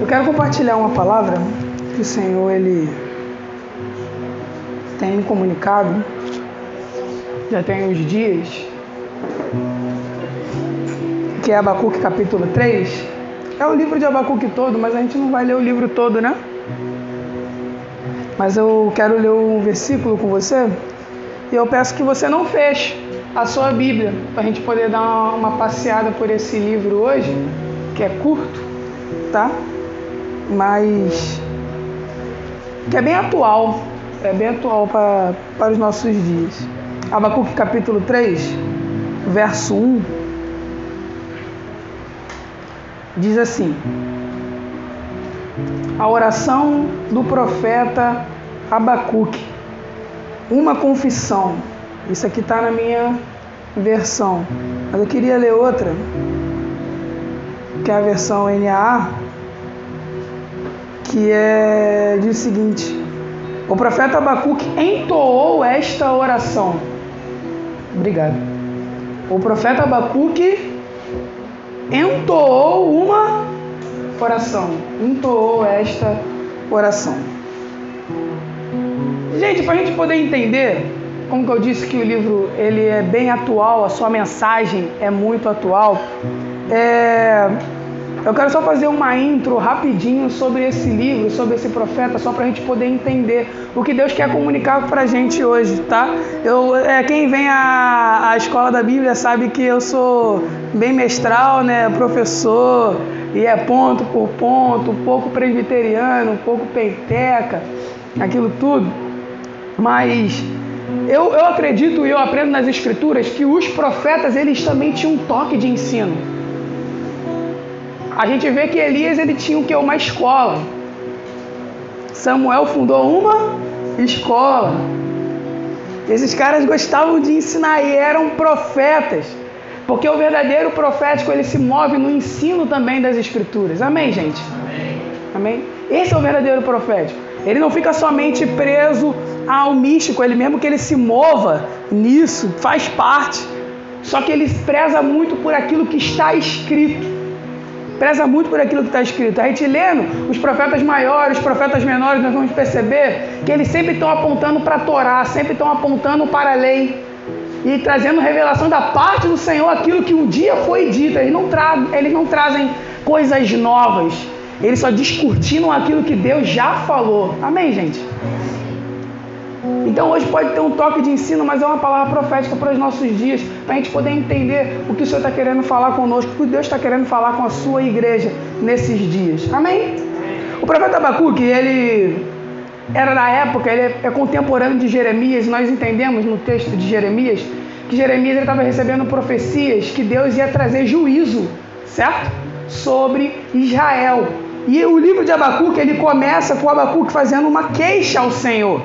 Eu quero compartilhar uma palavra que o Senhor ele tem comunicado já tem uns dias, que é Abacuque capítulo 3. É o livro de Abacuque todo, mas a gente não vai ler o livro todo, né? Mas eu quero ler um versículo com você e eu peço que você não feche a sua Bíblia para a gente poder dar uma passeada por esse livro hoje, que é curto, tá? Mas que é bem atual, é bem atual para, os nossos dias. Abacuque capítulo 3, verso 1, diz assim: A oração do profeta Abacuque, uma confissão. Isso aqui está na minha versão, mas eu queria ler outra, que é a versão NAA, que é diz o seguinte: O profeta Abacuque entoou esta oração. Obrigado. O profeta Abacuque entoou uma oração. Entoou esta oração. Gente, para a gente poder entender, como que eu disse que o livro ele é bem atual, a sua mensagem é muito atual, é, eu quero só fazer uma intro rapidinho sobre esse livro, sobre esse profeta, só para a gente poder entender o que Deus quer comunicar para a gente hoje, tá? Eu, é, quem vem à, escola da Bíblia sabe que eu sou bem mestral, né? Professor, e é ponto por ponto, um pouco presbiteriano, um pouco penteca, aquilo tudo. Mas eu, eu acredito e eu aprendo nas escrituras que os profetas eles também tinham um toque de ensino a gente vê que Elias ele tinha o que? Uma escola. Samuel fundou uma escola. Esses caras gostavam de ensinar e eram profetas. Porque o verdadeiro profético ele se move no ensino também das escrituras. Amém, gente? Amém. Amém? Esse é o verdadeiro profético. Ele não fica somente preso ao místico, ele mesmo que ele se mova nisso, faz parte. Só que ele preza muito por aquilo que está escrito preza muito por aquilo que está escrito. A gente lendo os profetas maiores, os profetas menores, nós vamos perceber que eles sempre estão apontando para a Torá, sempre estão apontando para a lei e trazendo revelação da parte do Senhor aquilo que um dia foi dito. Eles não, tra eles não trazem coisas novas, eles só descortinam aquilo que Deus já falou. Amém, gente? Então hoje pode ter um toque de ensino, mas é uma palavra profética para os nossos dias, para a gente poder entender o que o Senhor está querendo falar conosco, o que Deus está querendo falar com a sua igreja nesses dias. Amém? O profeta Abacuque, ele era na época, ele é contemporâneo de Jeremias, nós entendemos no texto de Jeremias que Jeremias estava recebendo profecias que Deus ia trazer juízo, certo? Sobre Israel. E o livro de Abacuque, ele começa com Abacuque fazendo uma queixa ao Senhor.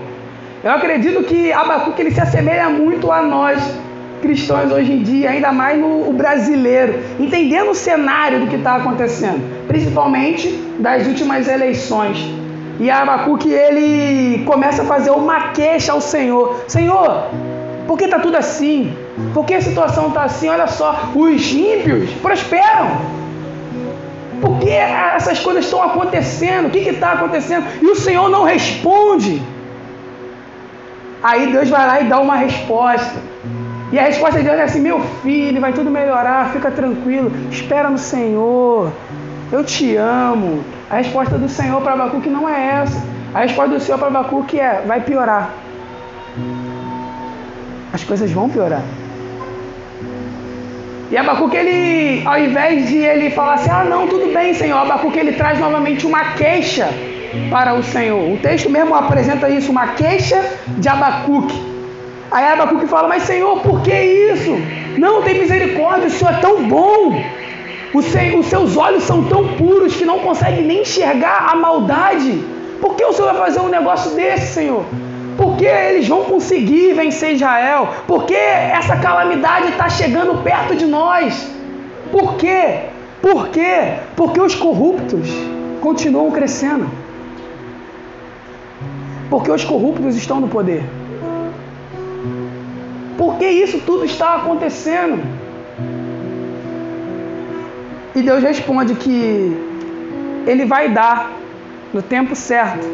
Eu acredito que Abacuque ele se assemelha muito a nós cristãos hoje em dia, ainda mais no brasileiro, entendendo o cenário do que está acontecendo, principalmente das últimas eleições. E Abacuque ele começa a fazer uma queixa ao Senhor: Senhor, por que está tudo assim? Por que a situação está assim? Olha só, os ímpios prosperam. Por que essas coisas estão acontecendo? O que está acontecendo? E o Senhor não responde. Aí Deus vai lá e dá uma resposta. E a resposta de Deus é assim: meu filho, vai tudo melhorar, fica tranquilo, espera no Senhor, eu te amo. A resposta do Senhor para Abacuque não é essa. A resposta do Senhor para Abacuque é: vai piorar. As coisas vão piorar. E Abacuque, ele, ao invés de ele falar assim: ah, não, tudo bem, Senhor, Abacuque, ele traz novamente uma queixa para o Senhor. O texto mesmo apresenta isso, uma queixa de Abacuque. Aí Abacuque fala, mas Senhor, por que isso? Não tem misericórdia, o Senhor é tão bom. Os seus olhos são tão puros que não conseguem nem enxergar a maldade. Por que o Senhor vai fazer um negócio desse, Senhor? Por que eles vão conseguir vencer Israel? Por que essa calamidade está chegando perto de nós? Por quê? Por quê? Porque os corruptos continuam crescendo. Porque os corruptos estão no poder. Por que isso tudo está acontecendo? E Deus responde que ele vai dar no tempo certo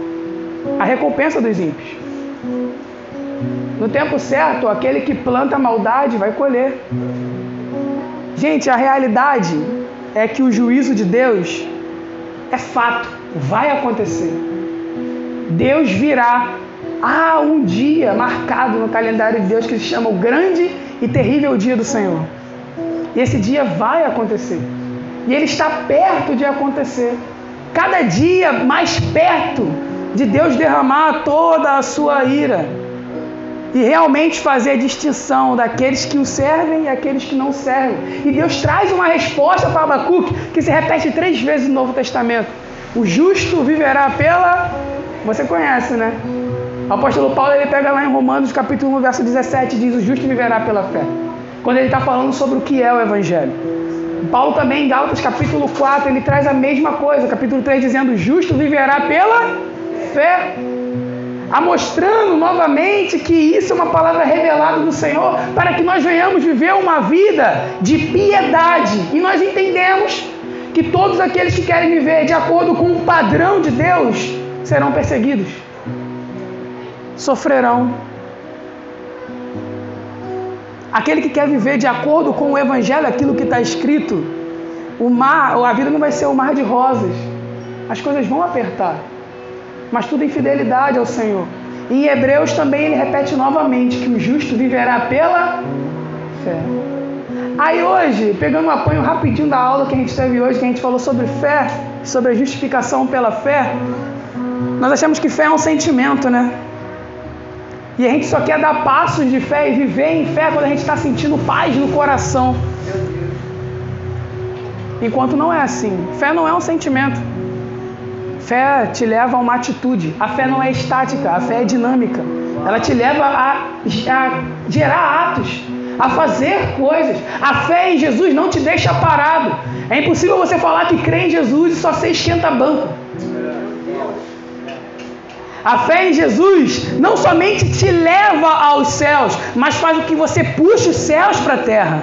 a recompensa dos ímpios. No tempo certo, aquele que planta maldade vai colher. Gente, a realidade é que o juízo de Deus é fato, vai acontecer. Deus virá. Há um dia marcado no calendário de Deus que se chama o grande e terrível dia do Senhor. E esse dia vai acontecer. E ele está perto de acontecer. Cada dia mais perto de Deus derramar toda a sua ira e realmente fazer a distinção daqueles que o servem e aqueles que não servem. E Deus traz uma resposta para Abacuque que se repete três vezes no Novo Testamento: O justo viverá pela. Você conhece, né? O apóstolo Paulo ele pega lá em Romanos capítulo 1, verso 17, diz: O justo viverá pela fé. Quando ele está falando sobre o que é o Evangelho. Paulo também, em Gálatas capítulo 4, ele traz a mesma coisa, capítulo 3, dizendo: O justo viverá pela fé mostrando novamente que isso é uma palavra revelada do Senhor para que nós venhamos viver uma vida de piedade. E nós entendemos que todos aqueles que querem viver de acordo com o padrão de Deus serão perseguidos, sofrerão. Aquele que quer viver de acordo com o Evangelho, aquilo que está escrito, o mar, a vida não vai ser um mar de rosas. As coisas vão apertar mas tudo em fidelidade ao Senhor. E em Hebreus também ele repete novamente que o justo viverá pela fé. Aí hoje, pegando um apanho rapidinho da aula que a gente teve hoje, que a gente falou sobre fé, sobre a justificação pela fé, nós achamos que fé é um sentimento, né? E a gente só quer dar passos de fé e viver em fé quando a gente está sentindo paz no coração. Enquanto não é assim. Fé não é um sentimento. Fé te leva a uma atitude. A fé não é estática, a fé é dinâmica. Ela te leva a, a gerar atos, a fazer coisas. A fé em Jesus não te deixa parado. É impossível você falar que crê em Jesus e só ser esquenta banco. A fé em Jesus não somente te leva aos céus, mas faz com que você puxe os céus para a terra.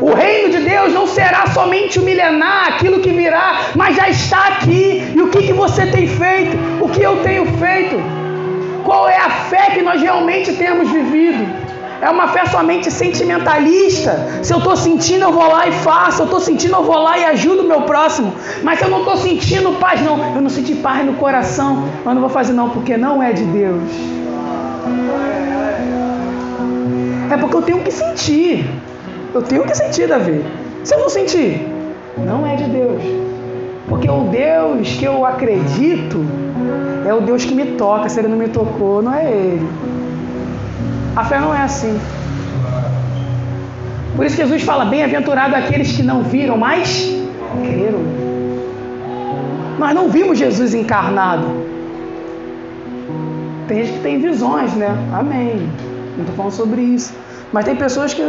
O reino de Deus não será somente o milenar, aquilo que virá, mas já está aqui. E o que, que você tem feito? O que eu tenho feito? Qual é a fé que nós realmente temos vivido? É uma fé somente sentimentalista. Se eu estou sentindo, eu vou lá e faço. Se eu estou sentindo, eu vou lá e ajudo o meu próximo. Mas se eu não estou sentindo paz, não. Eu não senti paz no coração. Eu não vou fazer, não, porque não é de Deus. É porque eu tenho que sentir. Eu tenho que sentir, Davi. Se eu não sentir, não é de Deus. Porque o Deus que eu acredito é o Deus que me toca. Se ele não me tocou, não é ele. A fé não é assim. Por isso Jesus fala: bem-aventurado aqueles que não viram, mas creram. Nós não vimos Jesus encarnado. Tem gente que tem visões, né? Amém. Não estou falando sobre isso. Mas tem pessoas que.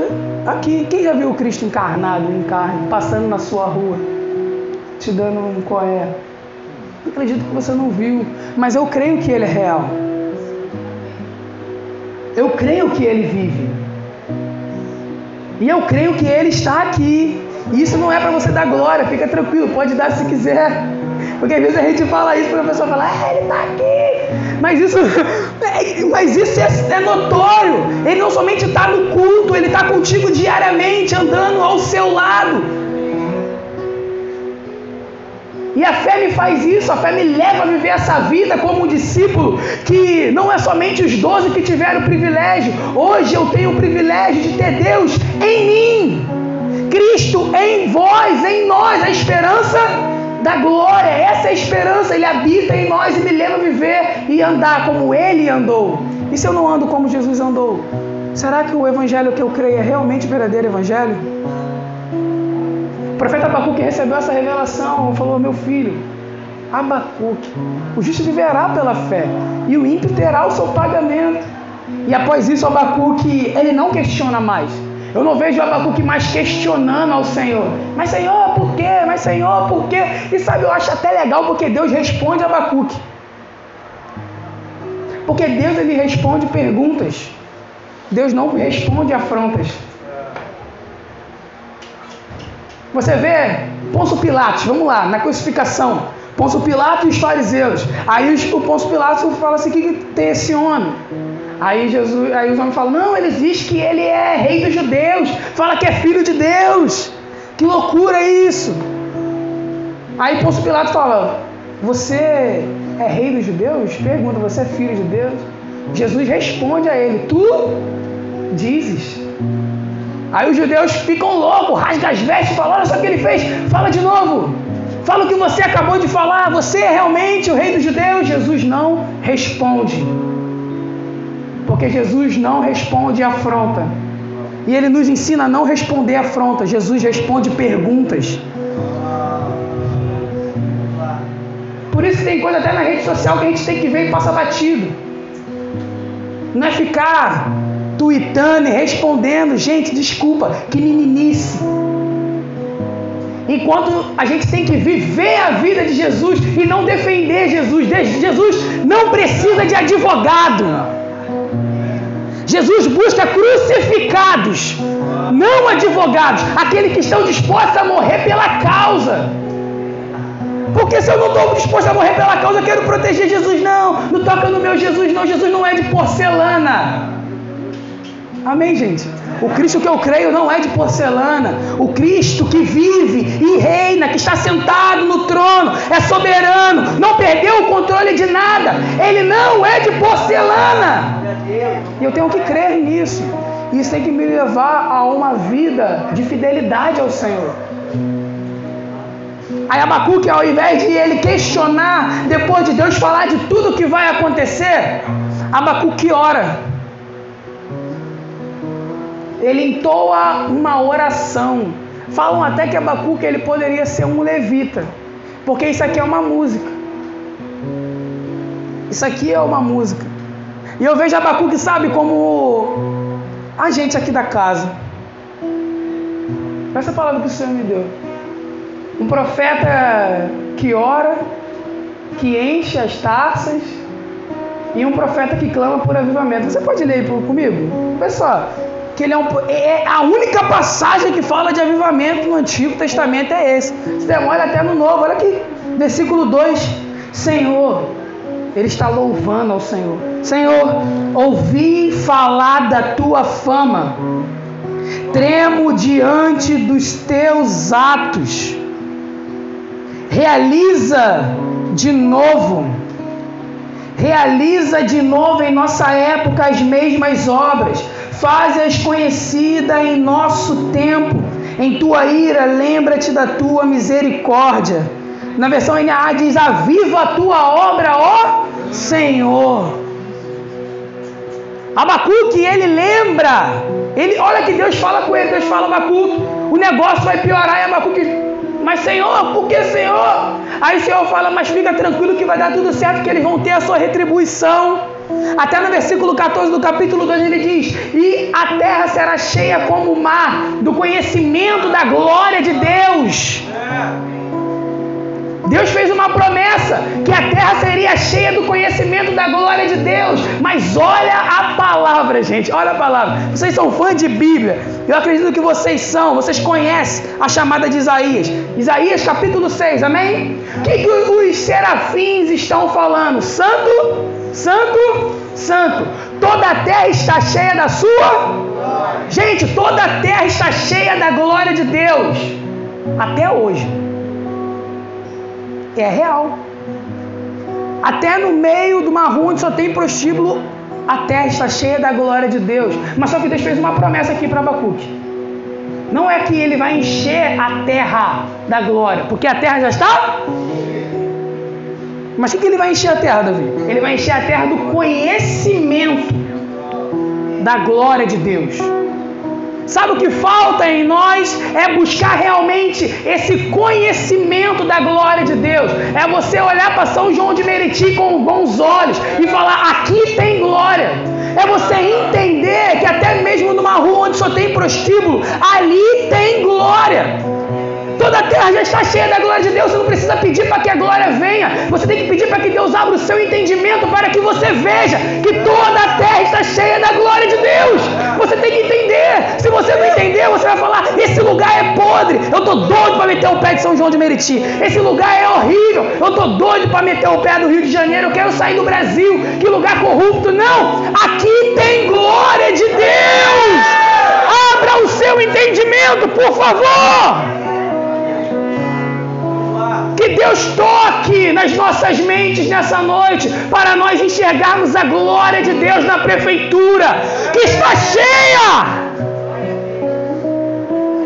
Aqui, quem já viu o Cristo encarnado em carne, passando na sua rua, te dando um coé? Acredito que você não viu, mas eu creio que ele é real. Eu creio que ele vive. E eu creio que ele está aqui. E isso não é para você dar glória, fica tranquilo, pode dar se quiser. Porque às vezes a gente fala isso para a pessoa falar, ah, ele está aqui. Mas isso, mas isso é, é notório. Ele não somente está no culto, ele está contigo diariamente, andando ao seu lado. E a fé me faz isso, a fé me leva a viver essa vida como um discípulo, que não é somente os doze que tiveram o privilégio, hoje eu tenho o privilégio de ter Deus em mim, Cristo em vós, em nós, a esperança da glória. Essa é a esperança. Ele habita em nós e me leva a viver e andar como ele andou. E se eu não ando como Jesus andou? Será que o evangelho que eu creio é realmente o verdadeiro evangelho? O profeta Abacuque recebeu essa revelação falou: Meu filho, Abacuque, o justo viverá pela fé e o ímpio terá o seu pagamento. E após isso, Abacuque, ele não questiona mais. Eu não vejo Abacuque mais questionando ao Senhor. Mas Senhor, por quê? Mas Senhor, por quê? E sabe, eu acho até legal porque Deus responde a Abacuque. Porque Deus ele responde perguntas. Deus não responde afrontas. Você vê Pôncio Pilatos, vamos lá, na crucificação. Pôncio Pilatos e os fariseus. Aí o Pôncio Pilatos fala assim: o que, que tem esse homem? Aí Jesus, aí os homens falam: "Não, eles dizem que ele é rei dos judeus, fala que é filho de Deus". Que loucura isso! Aí Pôncio Pilatos fala: "Você é rei dos judeus?" Pergunta: "Você é filho de Deus?" Jesus responde a ele: "Tu dizes". Aí os judeus ficam loucos, rasgam as vestes falam: Olha só o que ele fez, fala de novo. Fala o que você acabou de falar, você é realmente o rei dos judeus? Jesus não responde. Porque Jesus não responde afronta. E ele nos ensina a não responder afronta. Jesus responde perguntas. Por isso tem coisa até na rede social que a gente tem que ver e passa batido. Não é ficar tweetando e respondendo. Gente, desculpa, que meninice. Enquanto a gente tem que viver a vida de Jesus e não defender Jesus. Jesus não precisa de advogado. Jesus busca crucificados, não advogados, aqueles que estão dispostos a morrer pela causa. Porque se eu não estou disposto a morrer pela causa, eu quero proteger Jesus, não. Não toca no meu Jesus, não. Jesus não é de porcelana. Amém, gente? O Cristo que eu creio não é de porcelana. O Cristo que vive e reina, que está sentado no trono, é soberano, não perdeu o controle de nada. Ele não é de porcelana. E eu tenho que crer nisso. Isso tem que me levar a uma vida de fidelidade ao Senhor. Aí Abacuque, ao invés de ele questionar, depois de Deus falar de tudo que vai acontecer, Abacuque ora ele entoa uma oração. Falam até que Abacuque ele poderia ser um levita, porque isso aqui é uma música. Isso aqui é uma música. E eu vejo Abacuque, sabe, como a gente aqui da casa. Essa palavra que o Senhor me deu. Um profeta que ora, que enche as taças, e um profeta que clama por avivamento. Você pode ler comigo? Pessoal, que ele é, um, é, é a única passagem que fala de avivamento no Antigo Testamento é esse. Você demora até no Novo, olha aqui, versículo 2: Senhor, ele está louvando ao Senhor. Senhor, ouvi falar da tua fama, tremo diante dos teus atos. Realiza de novo, realiza de novo em nossa época as mesmas obras faze-as conhecida em nosso tempo. Em tua ira, lembra-te da tua misericórdia. Na versão NA diz: Aviva a tua obra, ó Senhor. Abacuque, ele lembra. Ele, olha que Deus fala com ele. Deus fala, Abacuque, o negócio vai piorar. E Abacuque, mas Senhor, por que Senhor? Aí o Senhor fala, mas fica tranquilo que vai dar tudo certo, que eles vão ter a sua retribuição. Até no versículo 14 do capítulo 2 ele diz: E a terra será cheia como o mar, do conhecimento da glória de Deus. Deus fez uma promessa que a terra seria cheia do conhecimento da glória de Deus. Mas olha a palavra, gente, olha a palavra. Vocês são fãs de Bíblia. Eu acredito que vocês são, vocês conhecem a chamada de Isaías. Isaías capítulo 6, amém? O que, que os serafins estão falando? Santo, santo, santo. Toda a terra está cheia da sua. Gente, toda a terra está cheia da glória de Deus. Até hoje. É real. Até no meio de uma rua onde só tem prostíbulo, a terra está cheia da glória de Deus. Mas só que Deus fez uma promessa aqui para Abacuque. Não é que ele vai encher a terra da glória, porque a terra já está. Mas o que ele vai encher a terra, Davi? Ele vai encher a terra do conhecimento da glória de Deus. Sabe o que falta em nós? É buscar realmente esse conhecimento da glória de Deus. É você olhar para São João de Meriti com bons olhos e falar: aqui tem glória. É você entender que até mesmo numa rua onde só tem prostíbulo, ali tem glória. Toda a terra já está cheia da glória de Deus. Você não precisa pedir para que a glória venha. Você tem que pedir para que Deus abra o seu entendimento para que você veja que toda a terra está cheia da glória de Deus. Você tem que entender. Se você não entender, você vai falar: esse lugar é podre. Eu tô doido para meter o pé de São João de Meriti. Esse lugar é horrível. Eu tô doido para meter o pé do Rio de Janeiro. Eu quero sair do Brasil. Que lugar corrupto. Não. Aqui tem glória de Deus. Abra o seu entendimento, por favor. Que Deus toque nas nossas mentes nessa noite para nós enxergarmos a glória de Deus na prefeitura que está cheia.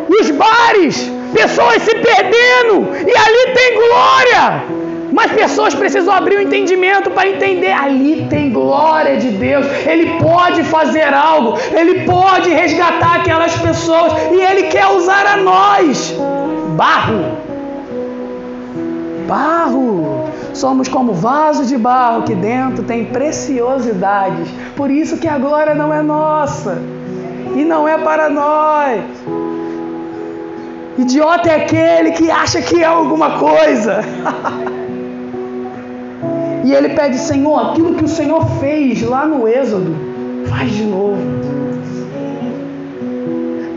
Os bares, pessoas se perdendo e ali tem glória. Mas pessoas precisam abrir o entendimento para entender. Ali tem glória de Deus. Ele pode fazer algo. Ele pode resgatar aquelas pessoas. E Ele quer usar a nós. Barro barro. Somos como vaso de barro que dentro tem preciosidades. Por isso que a glória não é nossa e não é para nós. Idiota é aquele que acha que é alguma coisa. e ele pede, Senhor, aquilo que o Senhor fez lá no Êxodo, faz de novo.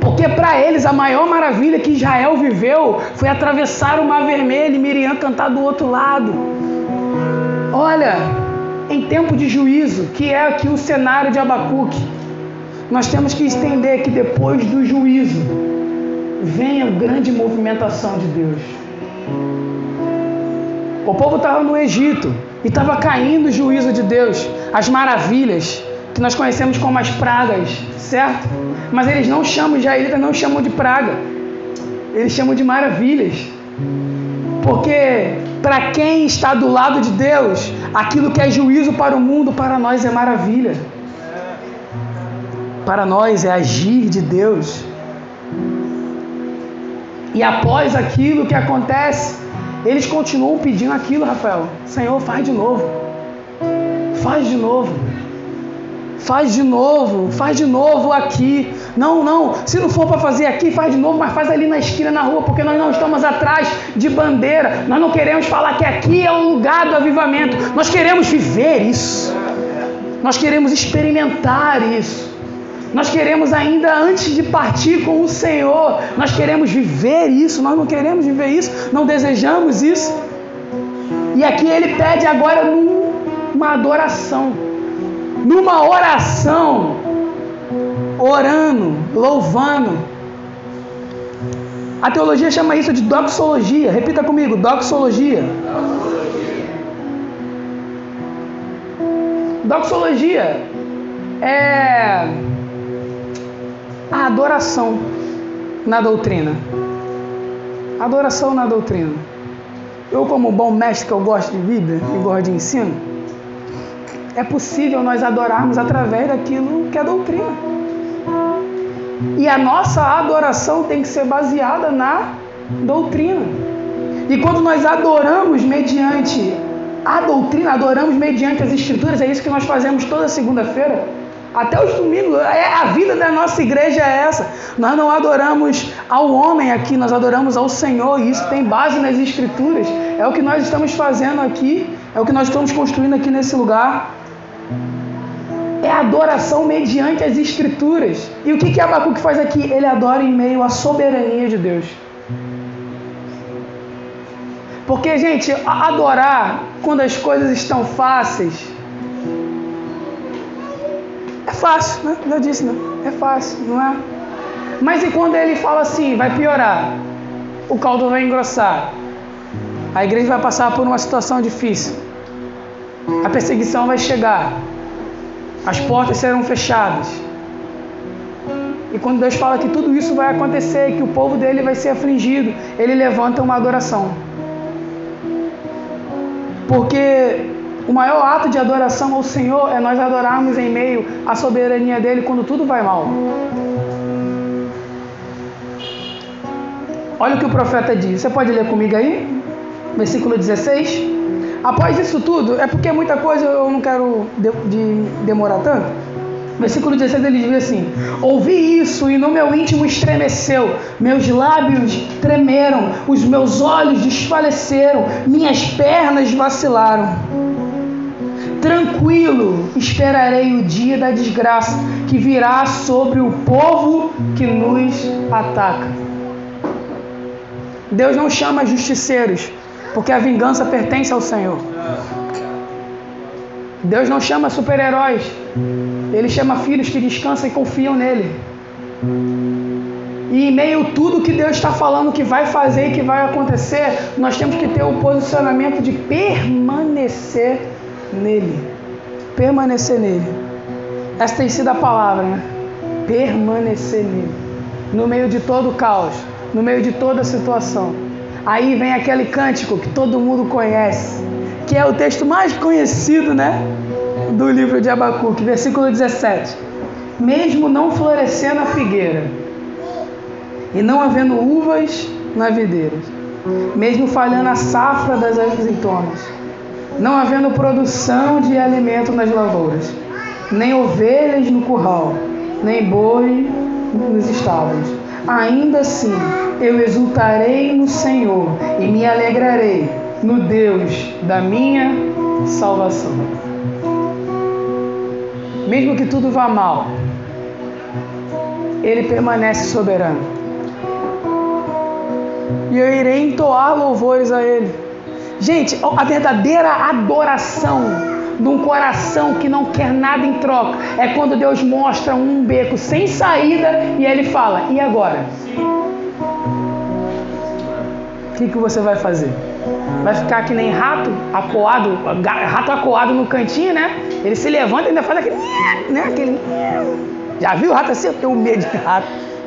Porque para eles a maior maravilha que Israel viveu foi atravessar o Mar Vermelho e Miriam cantar do outro lado. Olha, em tempo de juízo, que é aqui o cenário de Abacuque, nós temos que entender que depois do juízo vem a grande movimentação de Deus. O povo estava no Egito e estava caindo o juízo de Deus, as maravilhas que nós conhecemos como as pragas, certo? Mas eles não chamam, os israelitas não chamam de praga, eles chamam de maravilhas. Porque para quem está do lado de Deus, aquilo que é juízo para o mundo, para nós é maravilha. Para nós é agir de Deus. E após aquilo que acontece, eles continuam pedindo aquilo, Rafael. Senhor, faz de novo. Faz de novo. Faz de novo, faz de novo aqui. Não, não, se não for para fazer aqui, faz de novo, mas faz ali na esquina, na rua, porque nós não estamos atrás de bandeira. Nós não queremos falar que aqui é o lugar do avivamento. Nós queremos viver isso. Nós queremos experimentar isso. Nós queremos ainda antes de partir com o Senhor, nós queremos viver isso. Nós não queremos viver isso, não desejamos isso. E aqui ele pede agora uma adoração numa oração, orando, louvando. A teologia chama isso de doxologia. Repita comigo, doxologia. Doxologia é a adoração na doutrina. Adoração na doutrina. Eu, como bom mestre que eu gosto de Bíblia e gosto de ensino, é possível nós adorarmos através daquilo que é doutrina. E a nossa adoração tem que ser baseada na doutrina. E quando nós adoramos mediante a doutrina, adoramos mediante as escrituras, é isso que nós fazemos toda segunda-feira. Até os domingos, é, a vida da nossa igreja é essa. Nós não adoramos ao homem aqui, nós adoramos ao Senhor, e isso tem base nas Escrituras. É o que nós estamos fazendo aqui, é o que nós estamos construindo aqui nesse lugar é adoração mediante as escrituras. E o que, que Abacuque faz aqui? Ele adora em meio à soberania de Deus. Porque, gente, adorar quando as coisas estão fáceis é fácil, né? Já disse, né? É fácil, não é? Mas e quando ele fala assim, vai piorar? O caldo vai engrossar. A igreja vai passar por uma situação difícil. A perseguição vai chegar as portas serão fechadas. E quando Deus fala que tudo isso vai acontecer, que o povo dele vai ser afligido, ele levanta uma adoração. Porque o maior ato de adoração ao Senhor é nós adorarmos em meio à soberania dele quando tudo vai mal. Olha o que o profeta diz. Você pode ler comigo aí? Versículo 16. Após isso tudo, é porque muita coisa eu não quero de, de demorar tanto, Versículo 16 ele diz assim: Ouvi isso e no meu íntimo estremeceu, meus lábios tremeram, os meus olhos desfaleceram, minhas pernas vacilaram. Tranquilo esperarei o dia da desgraça que virá sobre o povo que nos ataca. Deus não chama justiceiros, porque a vingança pertence ao Senhor. Deus não chama super-heróis, Ele chama filhos que descansam e confiam nele. E em meio a tudo que Deus está falando que vai fazer e que vai acontecer, nós temos que ter o posicionamento de permanecer nele. Permanecer nele. Essa tem sido a palavra, né? Permanecer nele. No meio de todo o caos, no meio de toda a situação. Aí vem aquele cântico que todo mundo conhece, que é o texto mais conhecido, né? Do livro de Abacuque, versículo 17. Mesmo não florescendo a figueira, e não havendo uvas na videira, mesmo falhando a safra das azeitonas, não havendo produção de alimento nas lavouras, nem ovelhas no curral, nem boi nos estábulos. Ainda assim, eu exultarei no Senhor e me alegrarei no Deus da minha salvação. Mesmo que tudo vá mal, Ele permanece soberano. E eu irei entoar louvores a Ele. Gente, a verdadeira adoração de um coração que não quer nada em troca é quando Deus mostra um beco sem saída e Ele fala: E agora? O que, que você vai fazer? Vai ficar que nem rato acuado, rato acuado no cantinho, né? Ele se levanta e ainda faz aquele. Né? aquele já viu o rato assim? Eu tenho medo de rato.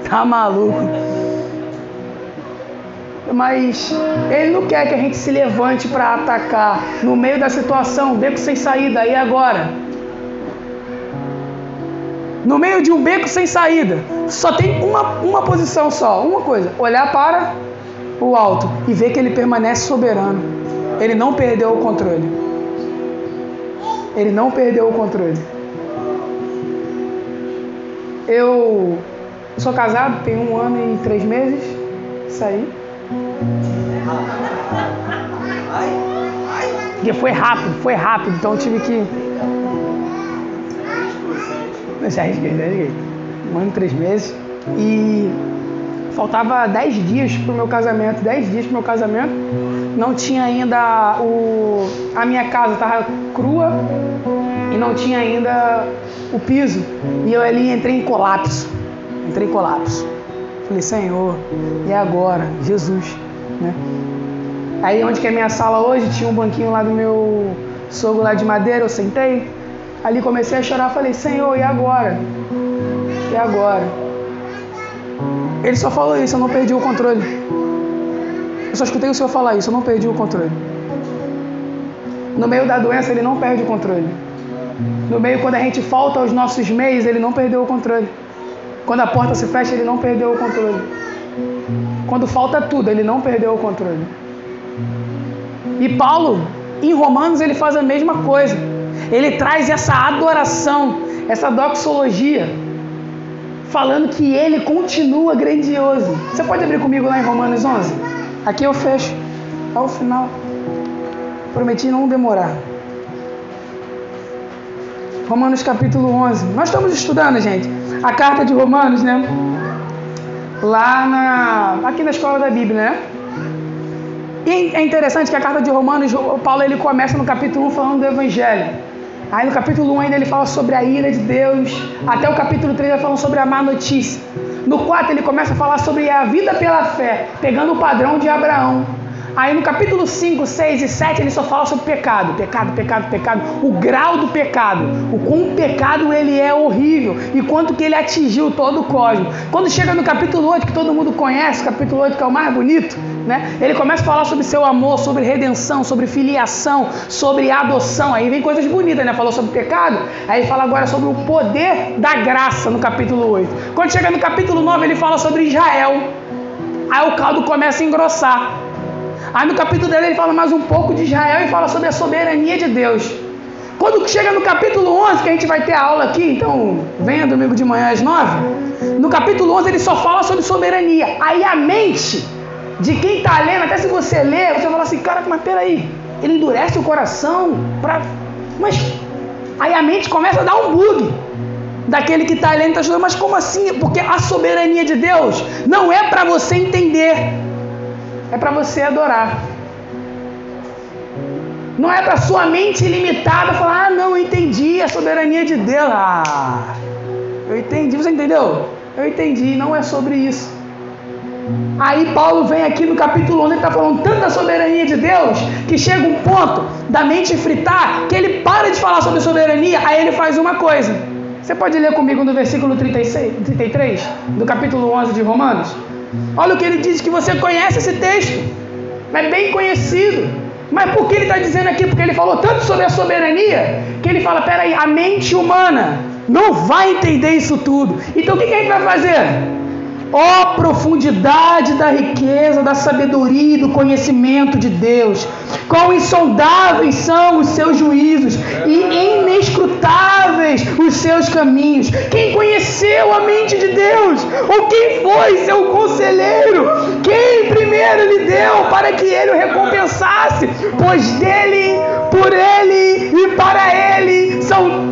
Tá maluco mas ele não quer que a gente se levante para atacar no meio da situação, beco sem saída, e agora? No meio de um beco sem saída, só tem uma, uma posição só, uma coisa: olhar para o alto e ver que ele permanece soberano. Ele não perdeu o controle. Ele não perdeu o controle. Eu sou casado, tenho um ano e três meses. Saí. Porque foi rápido, foi rápido, então tive que. Já arrisquei, já arrisquei. Um ano, três meses. E faltava dez dias para o meu casamento. Dez dias para o meu casamento. Não tinha ainda o. A minha casa estava crua e não tinha ainda o piso. E eu ali entrei em colapso. Entrei em colapso. Falei, Senhor, e agora? Jesus, né? Aí onde que é minha sala hoje, tinha um banquinho lá do meu sogro lá de madeira, eu sentei. Ali comecei a chorar, falei, Senhor, e agora? E agora? Ele só falou isso, eu não perdi o controle. Eu só escutei o Senhor falar isso, eu não perdi o controle. No meio da doença, ele não perde o controle. No meio, quando a gente falta aos nossos meios, ele não perdeu o controle. Quando a porta se fecha, ele não perdeu o controle. Quando falta tudo, ele não perdeu o controle. E Paulo, em Romanos, ele faz a mesma coisa. Ele traz essa adoração, essa doxologia, falando que ele continua grandioso. Você pode abrir comigo lá em Romanos 11? Aqui eu fecho, ao final. Prometi não demorar. Romanos capítulo 11. Nós estamos estudando, gente, a carta de Romanos, né? Lá na aqui na escola da Bíblia, né? E é interessante que a carta de Romanos, Paulo ele começa no capítulo 1 falando do evangelho. Aí no capítulo 1 ainda ele fala sobre a ira de Deus, até o capítulo 3 ele fala sobre a má notícia. No 4 ele começa a falar sobre a vida pela fé, pegando o padrão de Abraão. Aí no capítulo 5, 6 e 7 ele só fala sobre pecado, pecado, pecado, pecado, o grau do pecado, o quão pecado ele é horrível e quanto que ele atingiu todo o cosmos. Quando chega no capítulo 8, que todo mundo conhece, capítulo 8 que é o mais bonito, né? Ele começa a falar sobre seu amor, sobre redenção, sobre filiação, sobre adoção. Aí vem coisas bonitas, né? Falou sobre pecado, aí ele fala agora sobre o poder da graça no capítulo 8. Quando chega no capítulo 9, ele fala sobre Israel. Aí o caldo começa a engrossar. Aí no capítulo dele ele fala mais um pouco de Israel e fala sobre a soberania de Deus. Quando chega no capítulo 11, que a gente vai ter a aula aqui, então venha domingo de manhã às 9. No capítulo 11 ele só fala sobre soberania. Aí a mente de quem está lendo, até se você ler, você fala assim, cara, mas peraí, ele endurece o coração para. Mas aí a mente começa a dar um bug daquele que está lendo está estudando, mas como assim? Porque a soberania de Deus não é para você entender, é para você adorar. Não é para sua mente limitada falar, ah, não, eu entendi a soberania de Deus. Ah, eu entendi, você entendeu? Eu entendi, não é sobre isso. Aí Paulo vem aqui no capítulo 11, ele está falando tanto da soberania de Deus, que chega um ponto da mente fritar, que ele para de falar sobre soberania, aí ele faz uma coisa. Você pode ler comigo no versículo 36, 33, do capítulo 11 de Romanos? Olha o que ele diz, que você conhece esse texto, é bem conhecido. Mas por que ele está dizendo aqui? Porque ele falou tanto sobre a soberania que ele fala: peraí, a mente humana não vai entender isso tudo. Então o que, que a gente vai fazer? Ó oh, profundidade da riqueza, da sabedoria e do conhecimento de Deus. Quão insondáveis são os seus juízos e inescrutáveis os seus caminhos. Quem conheceu a mente de Deus? Ou quem foi seu conselheiro? Quem primeiro lhe deu para que ele o recompensasse? Pois dele, por ele e para ele são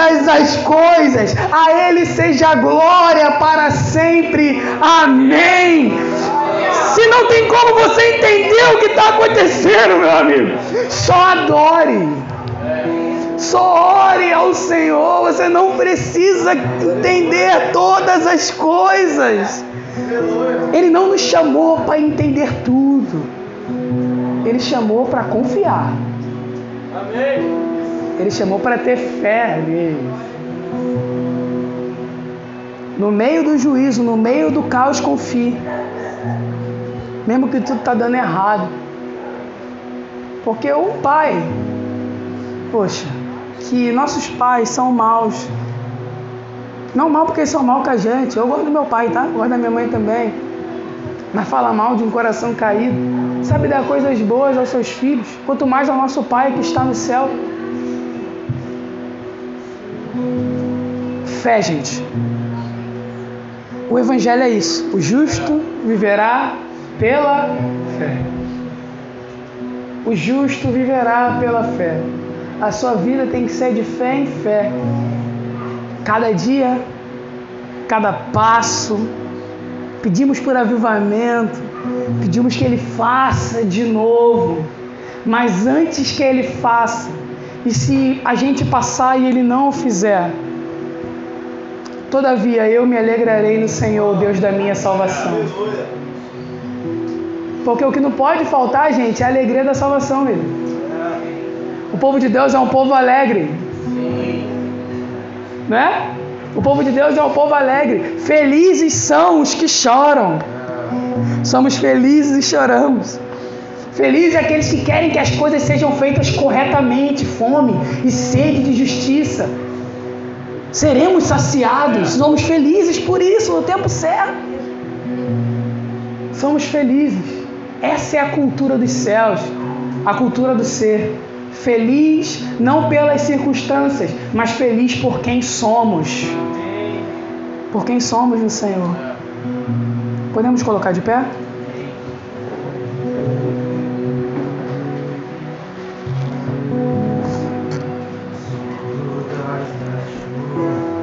todas as coisas. A ele seja glória para sempre Amém. Se não tem como você entender o que está acontecendo, meu amigo, só adore. Só ore ao Senhor. Você não precisa entender todas as coisas. Ele não nos chamou para entender tudo. Ele chamou para confiar. Ele chamou para ter fé nele. No meio do juízo, no meio do caos, confie. Mesmo que tudo está dando errado. Porque um pai, poxa, que nossos pais são maus. Não mal porque eles são mal com a gente. Eu gosto do meu pai, tá? Eu gosto da minha mãe também. Mas fala mal de um coração caído. Sabe dar coisas boas aos seus filhos. Quanto mais ao nosso pai que está no céu. Fé, gente. O Evangelho é isso: o justo viverá pela fé. O justo viverá pela fé. A sua vida tem que ser de fé em fé. Cada dia, cada passo, pedimos por avivamento, pedimos que Ele faça de novo. Mas antes que Ele faça, e se a gente passar e Ele não o fizer, Todavia eu me alegrarei no Senhor, Deus da minha salvação. Porque o que não pode faltar, gente, é a alegria da salvação, meu. O povo de Deus é um povo alegre. Né? O povo de Deus é um povo alegre. Felizes são os que choram. Somos felizes e choramos. Felizes aqueles que querem que as coisas sejam feitas corretamente, fome e sede de justiça seremos saciados, somos felizes por isso no tempo certo. Somos felizes. Essa é a cultura dos céus, a cultura do ser. Feliz não pelas circunstâncias, mas feliz por quem somos. Por quem somos no Senhor. Podemos colocar de pé?